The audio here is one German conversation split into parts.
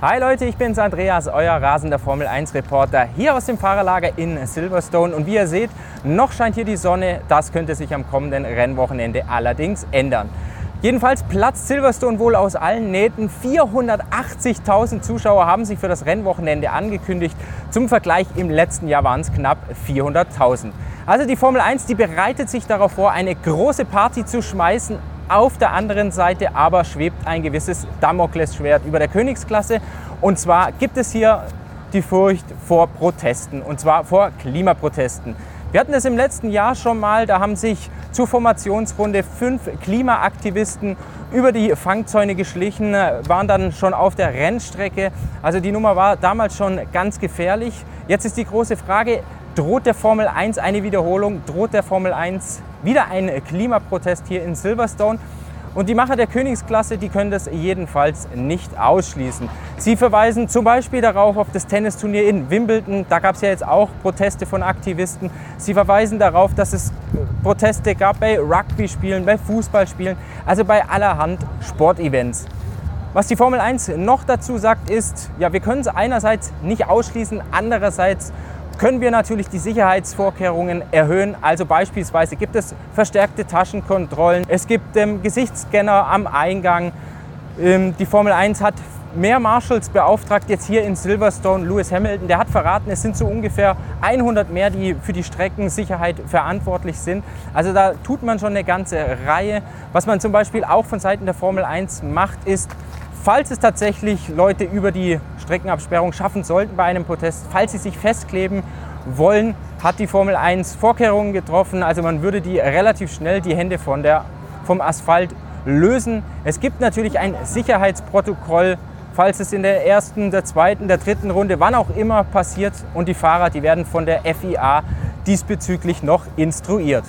Hi Leute, ich bin's Andreas, euer rasender Formel 1 Reporter hier aus dem Fahrerlager in Silverstone und wie ihr seht, noch scheint hier die Sonne, das könnte sich am kommenden Rennwochenende allerdings ändern. Jedenfalls platzt Silverstone wohl aus allen Nähten. 480.000 Zuschauer haben sich für das Rennwochenende angekündigt. Zum Vergleich im letzten Jahr waren es knapp 400.000. Also die Formel 1, die bereitet sich darauf vor, eine große Party zu schmeißen. Auf der anderen Seite aber schwebt ein gewisses Damoklesschwert über der Königsklasse. Und zwar gibt es hier die Furcht vor Protesten, und zwar vor Klimaprotesten. Wir hatten es im letzten Jahr schon mal, da haben sich zur Formationsrunde fünf Klimaaktivisten über die Fangzäune geschlichen, waren dann schon auf der Rennstrecke. Also die Nummer war damals schon ganz gefährlich. Jetzt ist die große Frage, droht der Formel 1 eine Wiederholung? Droht der Formel 1 wieder ein Klimaprotest hier in Silverstone. Und die Macher der Königsklasse, die können das jedenfalls nicht ausschließen. Sie verweisen zum Beispiel darauf, auf das Tennisturnier in Wimbledon. Da gab es ja jetzt auch Proteste von Aktivisten. Sie verweisen darauf, dass es Proteste gab bei Rugby-Spielen, bei Fußballspielen, also bei allerhand Sportevents. Was die Formel 1 noch dazu sagt, ist, ja, wir können es einerseits nicht ausschließen, andererseits können wir natürlich die Sicherheitsvorkehrungen erhöhen. Also beispielsweise gibt es verstärkte Taschenkontrollen, es gibt ähm, Gesichtsscanner am Eingang. Ähm, die Formel 1 hat mehr Marshals beauftragt, jetzt hier in Silverstone. Lewis Hamilton, der hat verraten, es sind so ungefähr 100 mehr, die für die Streckensicherheit verantwortlich sind. Also da tut man schon eine ganze Reihe. Was man zum Beispiel auch von Seiten der Formel 1 macht, ist, falls es tatsächlich Leute über die Streckenabsperrung schaffen sollten bei einem Protest, falls sie sich festkleben wollen, hat die Formel 1 Vorkehrungen getroffen. Also man würde die relativ schnell die Hände von der, vom Asphalt lösen. Es gibt natürlich ein Sicherheitsprotokoll, falls es in der ersten, der zweiten, der dritten Runde, wann auch immer passiert. Und die Fahrer, die werden von der FIA diesbezüglich noch instruiert.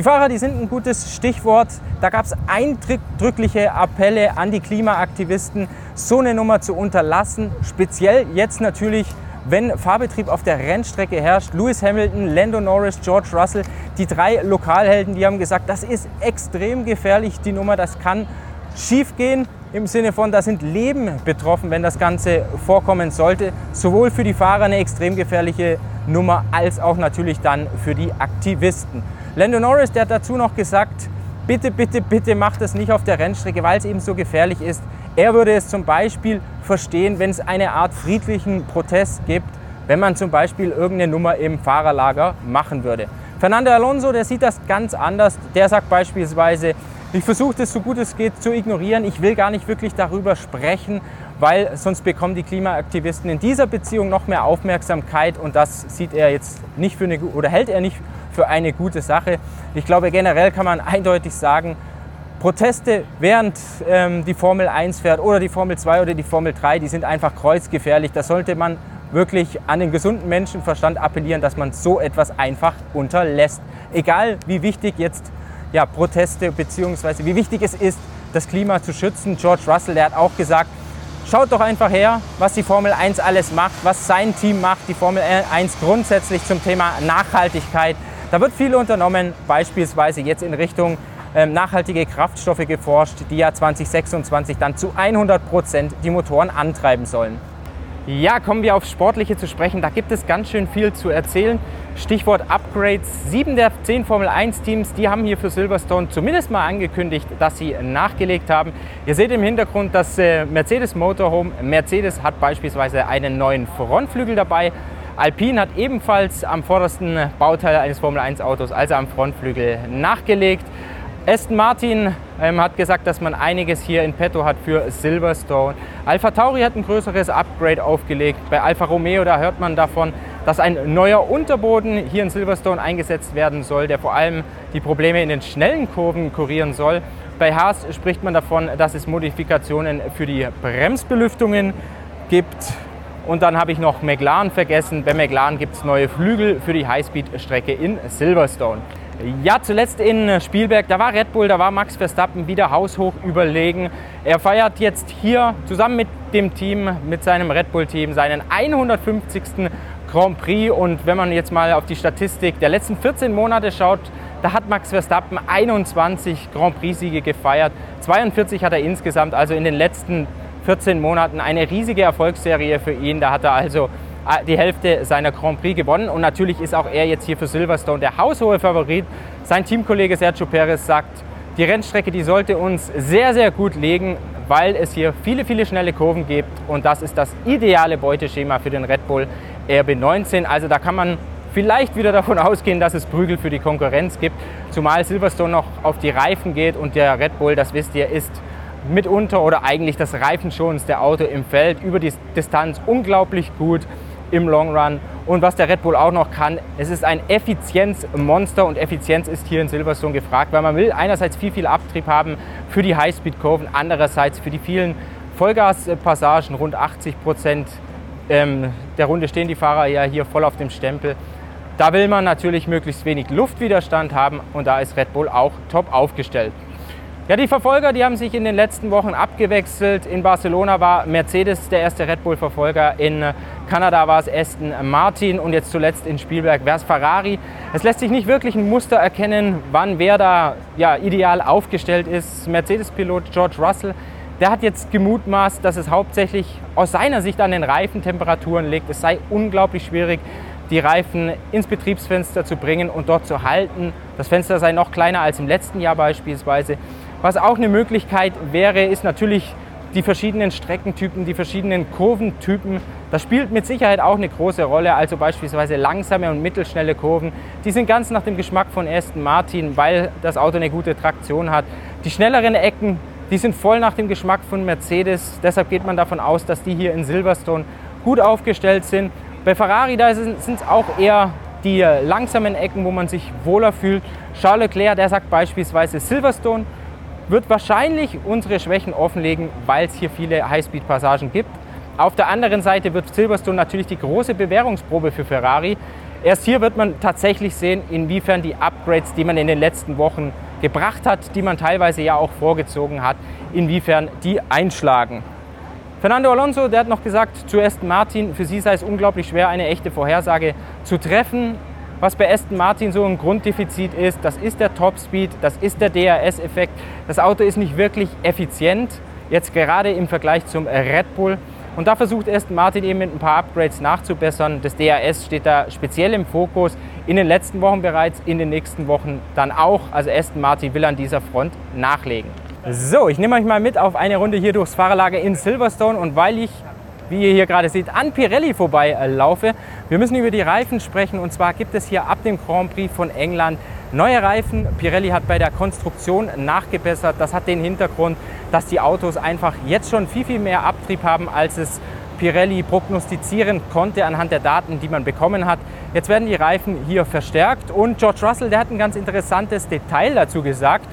Die Fahrer, die sind ein gutes Stichwort. Da gab es eindrückliche Appelle an die Klimaaktivisten, so eine Nummer zu unterlassen. Speziell jetzt natürlich, wenn Fahrbetrieb auf der Rennstrecke herrscht. Lewis Hamilton, Lando Norris, George Russell, die drei Lokalhelden, die haben gesagt, das ist extrem gefährlich, die Nummer, das kann schief gehen. Im Sinne von, da sind Leben betroffen, wenn das Ganze vorkommen sollte. Sowohl für die Fahrer eine extrem gefährliche Nummer, als auch natürlich dann für die Aktivisten. Lando Norris, der hat dazu noch gesagt, bitte, bitte, bitte macht das nicht auf der Rennstrecke, weil es eben so gefährlich ist. Er würde es zum Beispiel verstehen, wenn es eine Art friedlichen Protest gibt, wenn man zum Beispiel irgendeine Nummer im Fahrerlager machen würde. Fernando Alonso, der sieht das ganz anders. Der sagt beispielsweise, ich versuche das so gut es geht zu ignorieren. Ich will gar nicht wirklich darüber sprechen, weil sonst bekommen die Klimaaktivisten in dieser Beziehung noch mehr Aufmerksamkeit und das sieht er jetzt nicht für eine oder hält er nicht für eine gute Sache. Ich glaube, generell kann man eindeutig sagen, Proteste, während ähm, die Formel 1 fährt oder die Formel 2 oder die Formel 3, die sind einfach kreuzgefährlich. Da sollte man wirklich an den gesunden Menschenverstand appellieren, dass man so etwas einfach unterlässt. Egal wie wichtig jetzt ja, Proteste bzw. wie wichtig es ist, das Klima zu schützen. George Russell, der hat auch gesagt, schaut doch einfach her, was die Formel 1 alles macht, was sein Team macht, die Formel 1 grundsätzlich zum Thema Nachhaltigkeit. Da wird viel unternommen, beispielsweise jetzt in Richtung ähm, nachhaltige Kraftstoffe geforscht, die ja 2026 dann zu 100 Prozent die Motoren antreiben sollen. Ja, kommen wir aufs Sportliche zu sprechen. Da gibt es ganz schön viel zu erzählen. Stichwort Upgrades. Sieben der zehn Formel 1 Teams, die haben hier für Silverstone zumindest mal angekündigt, dass sie nachgelegt haben. Ihr seht im Hintergrund das äh, Mercedes Motorhome. Mercedes hat beispielsweise einen neuen Frontflügel dabei. Alpine hat ebenfalls am vordersten Bauteil eines Formel 1 Autos, also am Frontflügel, nachgelegt. Aston Martin ähm, hat gesagt, dass man einiges hier in petto hat für Silverstone. Alpha Tauri hat ein größeres Upgrade aufgelegt. Bei Alfa Romeo, da hört man davon, dass ein neuer Unterboden hier in Silverstone eingesetzt werden soll, der vor allem die Probleme in den schnellen Kurven kurieren soll. Bei Haas spricht man davon, dass es Modifikationen für die Bremsbelüftungen gibt. Und dann habe ich noch McLaren vergessen. Bei McLaren gibt es neue Flügel für die Highspeed-Strecke in Silverstone. Ja, zuletzt in Spielberg, da war Red Bull, da war Max Verstappen wieder haushoch überlegen. Er feiert jetzt hier zusammen mit dem Team, mit seinem Red Bull-Team, seinen 150. Grand Prix. Und wenn man jetzt mal auf die Statistik der letzten 14 Monate schaut, da hat Max Verstappen 21 Grand Prix-Siege gefeiert. 42 hat er insgesamt, also in den letzten 14 Monaten eine riesige Erfolgsserie für ihn. Da hat er also äh, die Hälfte seiner Grand Prix gewonnen und natürlich ist auch er jetzt hier für Silverstone der haushohe Favorit. Sein Teamkollege Sergio Perez sagt, die Rennstrecke, die sollte uns sehr, sehr gut legen, weil es hier viele, viele schnelle Kurven gibt und das ist das ideale Beuteschema für den Red Bull RB19. Also da kann man vielleicht wieder davon ausgehen, dass es Prügel für die Konkurrenz gibt, zumal Silverstone noch auf die Reifen geht und der Red Bull, das wisst ihr, ist mitunter oder eigentlich das reifenschonendste Auto im Feld, über die Distanz unglaublich gut im Long Run. Und was der Red Bull auch noch kann, es ist ein Effizienzmonster und Effizienz ist hier in Silverstone gefragt, weil man will einerseits viel, viel Abtrieb haben für die Highspeed-Kurven, andererseits für die vielen Vollgaspassagen, rund 80 Prozent ähm, der Runde stehen die Fahrer ja hier voll auf dem Stempel. Da will man natürlich möglichst wenig Luftwiderstand haben und da ist Red Bull auch top aufgestellt. Ja, die Verfolger, die haben sich in den letzten Wochen abgewechselt. In Barcelona war Mercedes der erste Red Bull-Verfolger, in Kanada war es Aston Martin und jetzt zuletzt in Spielberg wäre es Ferrari. Es lässt sich nicht wirklich ein Muster erkennen, wann wer da ja, ideal aufgestellt ist. Mercedes-Pilot George Russell, der hat jetzt gemutmaßt, dass es hauptsächlich aus seiner Sicht an den Reifentemperaturen liegt. Es sei unglaublich schwierig, die Reifen ins Betriebsfenster zu bringen und dort zu halten. Das Fenster sei noch kleiner als im letzten Jahr beispielsweise. Was auch eine Möglichkeit wäre, ist natürlich die verschiedenen Streckentypen, die verschiedenen Kurventypen. Das spielt mit Sicherheit auch eine große Rolle. Also beispielsweise langsame und mittelschnelle Kurven. Die sind ganz nach dem Geschmack von Aston Martin, weil das Auto eine gute Traktion hat. Die schnelleren Ecken, die sind voll nach dem Geschmack von Mercedes. Deshalb geht man davon aus, dass die hier in Silverstone gut aufgestellt sind. Bei Ferrari da sind es auch eher die langsamen Ecken, wo man sich wohler fühlt. Charles Leclerc, der sagt beispielsweise Silverstone wird wahrscheinlich unsere Schwächen offenlegen, weil es hier viele Highspeed-Passagen gibt. Auf der anderen Seite wird Silverstone natürlich die große Bewährungsprobe für Ferrari. Erst hier wird man tatsächlich sehen, inwiefern die Upgrades, die man in den letzten Wochen gebracht hat, die man teilweise ja auch vorgezogen hat, inwiefern die einschlagen. Fernando Alonso, der hat noch gesagt zu Aston Martin, für sie sei es unglaublich schwer, eine echte Vorhersage zu treffen. Was bei Aston Martin so ein Grunddefizit ist, das ist der Topspeed, das ist der DRS-Effekt. Das Auto ist nicht wirklich effizient, jetzt gerade im Vergleich zum Red Bull. Und da versucht Aston Martin eben mit ein paar Upgrades nachzubessern. Das DRS steht da speziell im Fokus, in den letzten Wochen bereits, in den nächsten Wochen dann auch. Also Aston Martin will an dieser Front nachlegen. So, ich nehme euch mal mit auf eine Runde hier durchs Fahrerlager in Silverstone und weil ich wie ihr hier gerade seht, an Pirelli vorbei laufe. Wir müssen über die Reifen sprechen und zwar gibt es hier ab dem Grand Prix von England neue Reifen. Pirelli hat bei der Konstruktion nachgebessert. Das hat den Hintergrund, dass die Autos einfach jetzt schon viel, viel mehr Abtrieb haben, als es Pirelli prognostizieren konnte anhand der Daten, die man bekommen hat. Jetzt werden die Reifen hier verstärkt und George Russell, der hat ein ganz interessantes Detail dazu gesagt.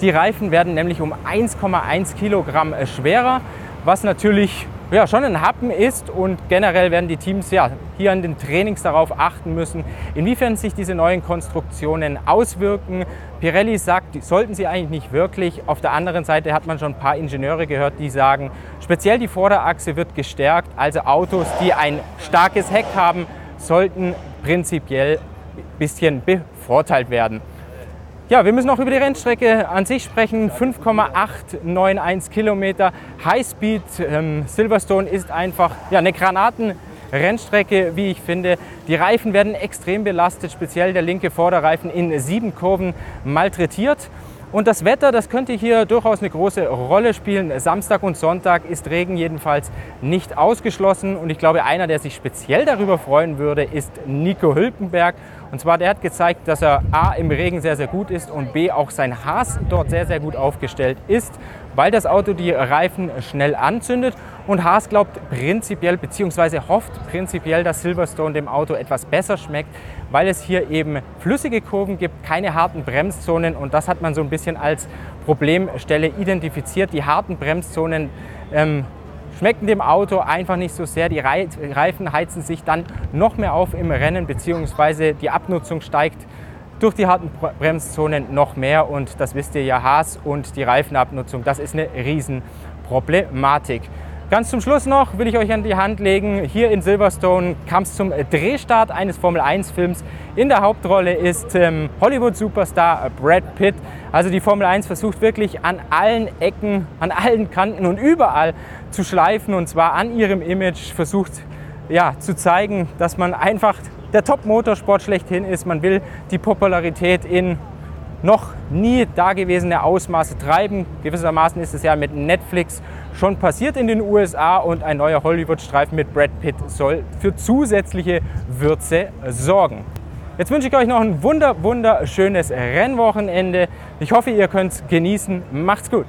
Die Reifen werden nämlich um 1,1 Kilogramm schwerer, was natürlich ja, schon ein Happen ist und generell werden die Teams ja hier an den Trainings darauf achten müssen, inwiefern sich diese neuen Konstruktionen auswirken. Pirelli sagt, die sollten sie eigentlich nicht wirklich. Auf der anderen Seite hat man schon ein paar Ingenieure gehört, die sagen, speziell die Vorderachse wird gestärkt. Also Autos, die ein starkes Heck haben, sollten prinzipiell ein bisschen bevorteilt werden. Ja, wir müssen noch über die Rennstrecke an sich sprechen. 5,891 Kilometer Highspeed. Ähm, Silverstone ist einfach ja, eine Granatenrennstrecke, wie ich finde. Die Reifen werden extrem belastet, speziell der linke Vorderreifen in sieben Kurven malträtiert. Und das Wetter, das könnte hier durchaus eine große Rolle spielen. Samstag und Sonntag ist Regen jedenfalls nicht ausgeschlossen. Und ich glaube, einer, der sich speziell darüber freuen würde, ist Nico Hülkenberg. Und zwar, der hat gezeigt, dass er A im Regen sehr, sehr gut ist und B auch sein Haas dort sehr, sehr gut aufgestellt ist, weil das Auto die Reifen schnell anzündet. Und Haas glaubt prinzipiell bzw. hofft prinzipiell, dass Silverstone dem Auto etwas besser schmeckt, weil es hier eben flüssige Kurven gibt, keine harten Bremszonen und das hat man so ein bisschen als Problemstelle identifiziert. Die harten Bremszonen ähm, schmecken dem Auto einfach nicht so sehr. Die Reifen heizen sich dann noch mehr auf im Rennen, beziehungsweise die Abnutzung steigt durch die harten Bremszonen noch mehr. Und das wisst ihr ja, Haas und die Reifenabnutzung, das ist eine Riesenproblematik. Ganz zum Schluss noch will ich euch an die Hand legen, hier in Silverstone kam es zum Drehstart eines Formel-1-Films. In der Hauptrolle ist ähm, Hollywood-Superstar Brad Pitt. Also die Formel 1 versucht wirklich an allen Ecken, an allen Kanten und überall zu schleifen und zwar an ihrem Image versucht ja, zu zeigen, dass man einfach der Top-Motorsport schlechthin ist. Man will die Popularität in noch nie dagewesene Ausmaße treiben. Gewissermaßen ist es ja mit Netflix schon passiert in den USA und ein neuer Hollywood-Streifen mit Brad Pitt soll für zusätzliche Würze sorgen. Jetzt wünsche ich euch noch ein wunder, wunderschönes Rennwochenende. Ich hoffe, ihr könnt es genießen. Macht's gut!